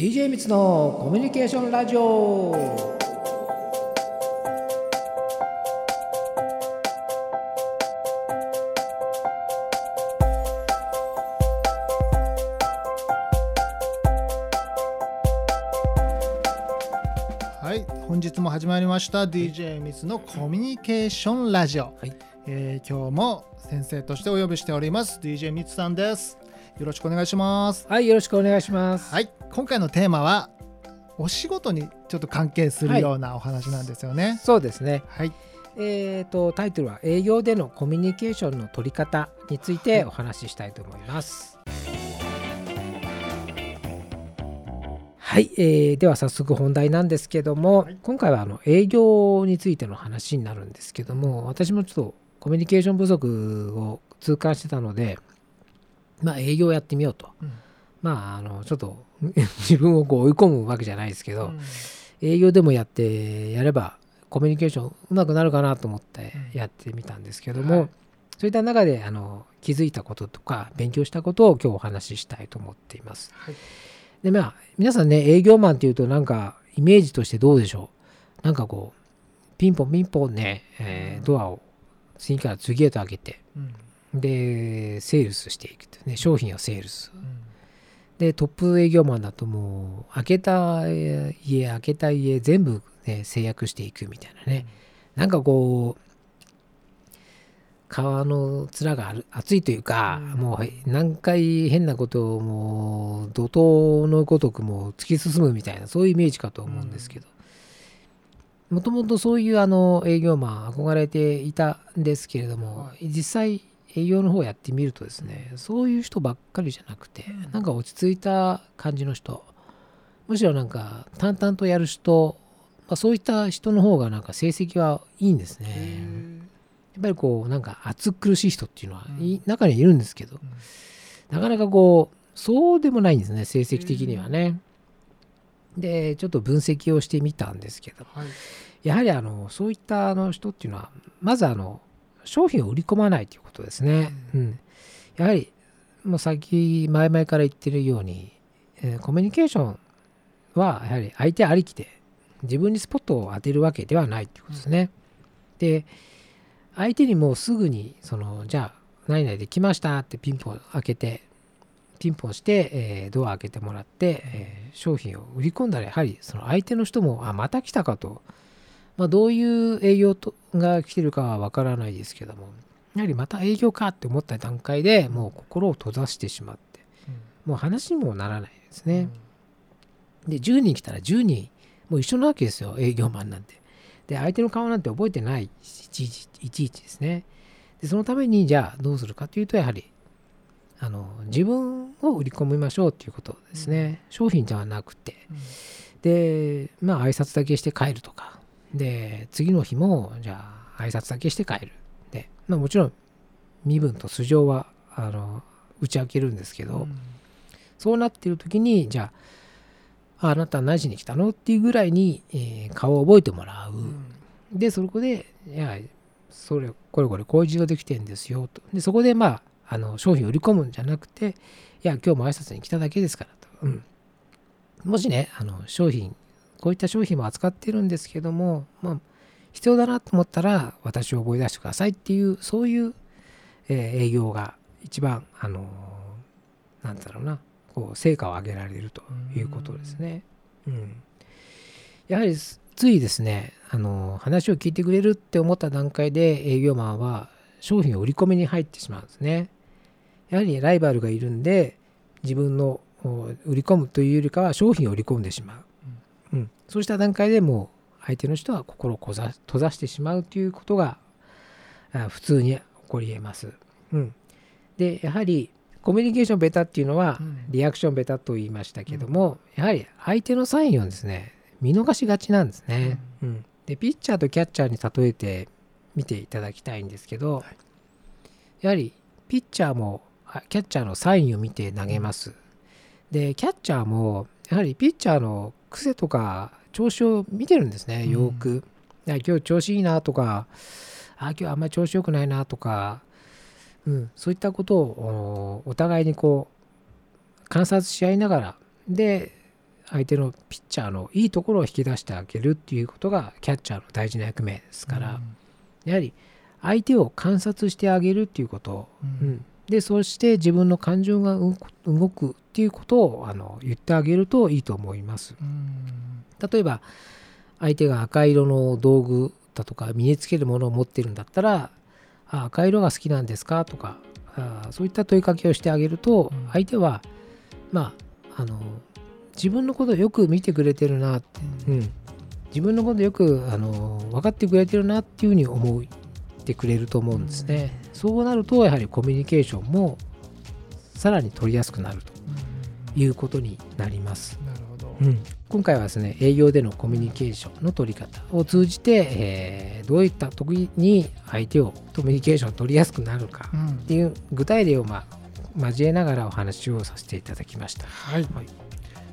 DJ みつのコミュニケーションラジオ。はい本日も始まりました DJ ミツのコミュニケーションラジオ、はい。えー今日も先生としてお呼びしております DJ ミツさんですよろしくお願いします。はいよろしくお願いします。はい今回のテーマはお仕事にちょっと関係するようなお話なんですよね。そうですね。はい。えー、とタイトルは営業でのコミュニケーションの取り方についてお話ししたいと思います。はい、えーでは早速本題なんですけども、はい。今回はあの営業についての話になるんですけども私もちょっとコミュニケーション不足を痛感してたのでまあ営業をやってみようと。うん。まああのちょっと 自分をこう追い込むわけじゃないですけど、うん。営業でもやってやればコミュニケーションうまくなるかなと思ってうん。やってみたんですけども、はい。そういった中であの気づいたこととか勉強したことを今日お話ししたいと思っています。はい。でまあ皆さんね営業マンっていうとなんかイメージとしてどうでしょう？なんかこうピンポンピンポンね、えーうん。ドアを次から次へと開けてうんでセールスしていくとね商品をセールス。うん。でトップ営業マンだともう開けた家開けた家全部、ね、制約していくみたいなね、なんかこう皮の面がある熱いというか、うん。もう何回変なことをもう怒涛のごとくもう突き進むみたいなそういうイメージかと思うんですけど。もともとそういうあの営業マン憧れていたんですけれども、は実際営業の方やってみるとですねそういう人ばっかりじゃなくて、うん。なんか落ち着いた感じの人むしろなんか淡々とやる人、まあ、そういった人の方がなんか成績はいいんですね。へやっぱりこうなんか暑苦しい人っていうのは、うん。い中にはいるんですけどーうん。なかなかこうそうでもないんですね成績的にはね。でちょっと分析をしてみたんですけどはい。やはりあのそういったあの人っていうのはまずあの商品を売り込まないということですね。ううんやはりもう先前々から言ってるように、えーコミュニケーションはやはり相手ありきで自分にスポットを当てるわけではないということですね。で相手にもうすぐにそのじゃあ何々で来ましたってピンポン開けてピンポンして、えードア開けてもらって、えー商品を売り込んだらやはりその相手の人もあまた来たかと、まあ、どういう営業とが来てるかはわからないですけどもやはりまた営業かって思った段階でもう心を閉ざしてしまってもう話にもならないですね。で10人来たら10人もう一緒なわけですよ営業マンなんて。で相手の顔なんて覚えてないしいちいちいちいちですね。でそのためにじゃあどうするかというとやはりあの自分を売り込みましょうということですね。商品じゃなくて。うんでまあ挨拶だけして帰るとかで次の日もじゃあ挨拶だけして帰る。で、まあ、もちろん身分と素性はあの打ち明けるんですけど、うん。そうなってる時にじゃあああなたは何しに来たの？っていうぐらいに、えー顔を覚えてもらう、でそこでいやそれこれこれこういう事情で来てんですよと。でそこでまああの商品を売り込むんじゃなくていや今日も挨拶に来ただけですからと、うん、もしねあの商品こういった商品も扱ってるんですけども、まあ、必要だなと思ったら私を覚え出してくださいっていうそういう、えー営業が一番あのなんだろうなこう成果を上げられるということですね。うん、やはりついですねあの話を聞いてくれるって思った段階で営業マンは商品を売り込みに入ってしまうんですね。やはりライバルがいるんで自分のお売り込むというよりかは商品を売り込んでしまう。うん、そうした段階でもう相手の人は心をこざ閉ざしてしまうということがあ普通に起こり得ます。うん、でやはりコミュニケーションベタっていうのはうんリアクションベタと言いましたけども、やはり相手のサインをですね見逃しがちなんですね。うんでピッチャーとキャッチャーに例えて見ていただきたいんですけど、やはりピッチャーもあキャッチャーのサインを見て投げます。でキャッチャーもやはりピッチャーの癖とか調子を見てるんですねよーく。いや今日調子いいなとかあ今日あんまり調子良くないなとか、うん、そういったことをおお互いにこう観察し合いながらで相手のピッチャーのいいところを引き出してあげるっていうことがキャッチャーの大事な役目ですから、やはり相手を観察してあげるっていうこと、うん。うんでそして自分の感情が動くっていうことをあの言ってあげるといいと思います。うん例えば相手が赤色の道具だとか身につけるものを持ってるんだったら「あ赤色が好きなんですか?」とかあそういった問いかけをしてあげるとうん相手はまああの自分のことをよく見てくれてるなって、うん、自分のことよくあの分かってくれてるなっていうふうに思ってくれると思うんですね。そうなるとやはりコミュニケーションもさらに取りやすくなるとうん。いうことになります。なるほど、今回はですね営業でのコミュニケーションの取り方を通じて、えーどういった時に相手をコミュニケーションを取りやすくなるかうん。っていう具体例を、まあ、交えながらお話をさせていただきました。はい、はい。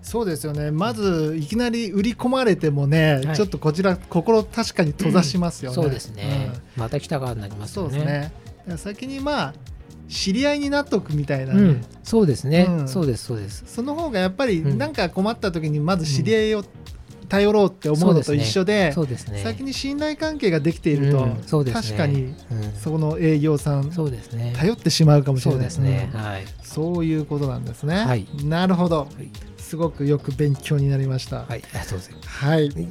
そうですよね。まずいきなり売り込まれてもね、はい。ちょっとこちら心確かに閉ざしますよね、そうですね、うんまた来た側になりますよね。そうですね先にまあ知り合いになっとくみたいなね、うん、そうですね、うんそうですそうです。その方がやっぱりうん何か困った時にまず知り合いを頼ろうって思うのと一緒で,、そうですね。先に信頼関係ができていると、うんそうですね確かにうんその営業さんそうですね。頼ってしまうかもしれないですね。うんはい。そういうことなんですね、はいなるほどはい。すごくよく勉強になりましたはい。ありがとうございます。はい。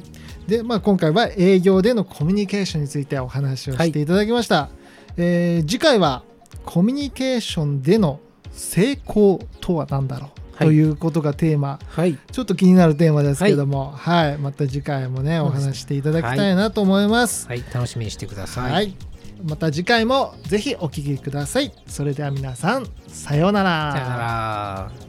で、まあ、今回は営業でのコミュニケーションについてお話をしていただきました。えー次回はコミュニケーションでの成功とは何だろう、はいということがテーマ。はい。ちょっと気になるテーマですけども、はい、また次回もね、お話していただきたいなと思います。はい。楽しみにしてください。はい。また次回もぜひお聞きください。それでは皆さん、さようなら。さよなら。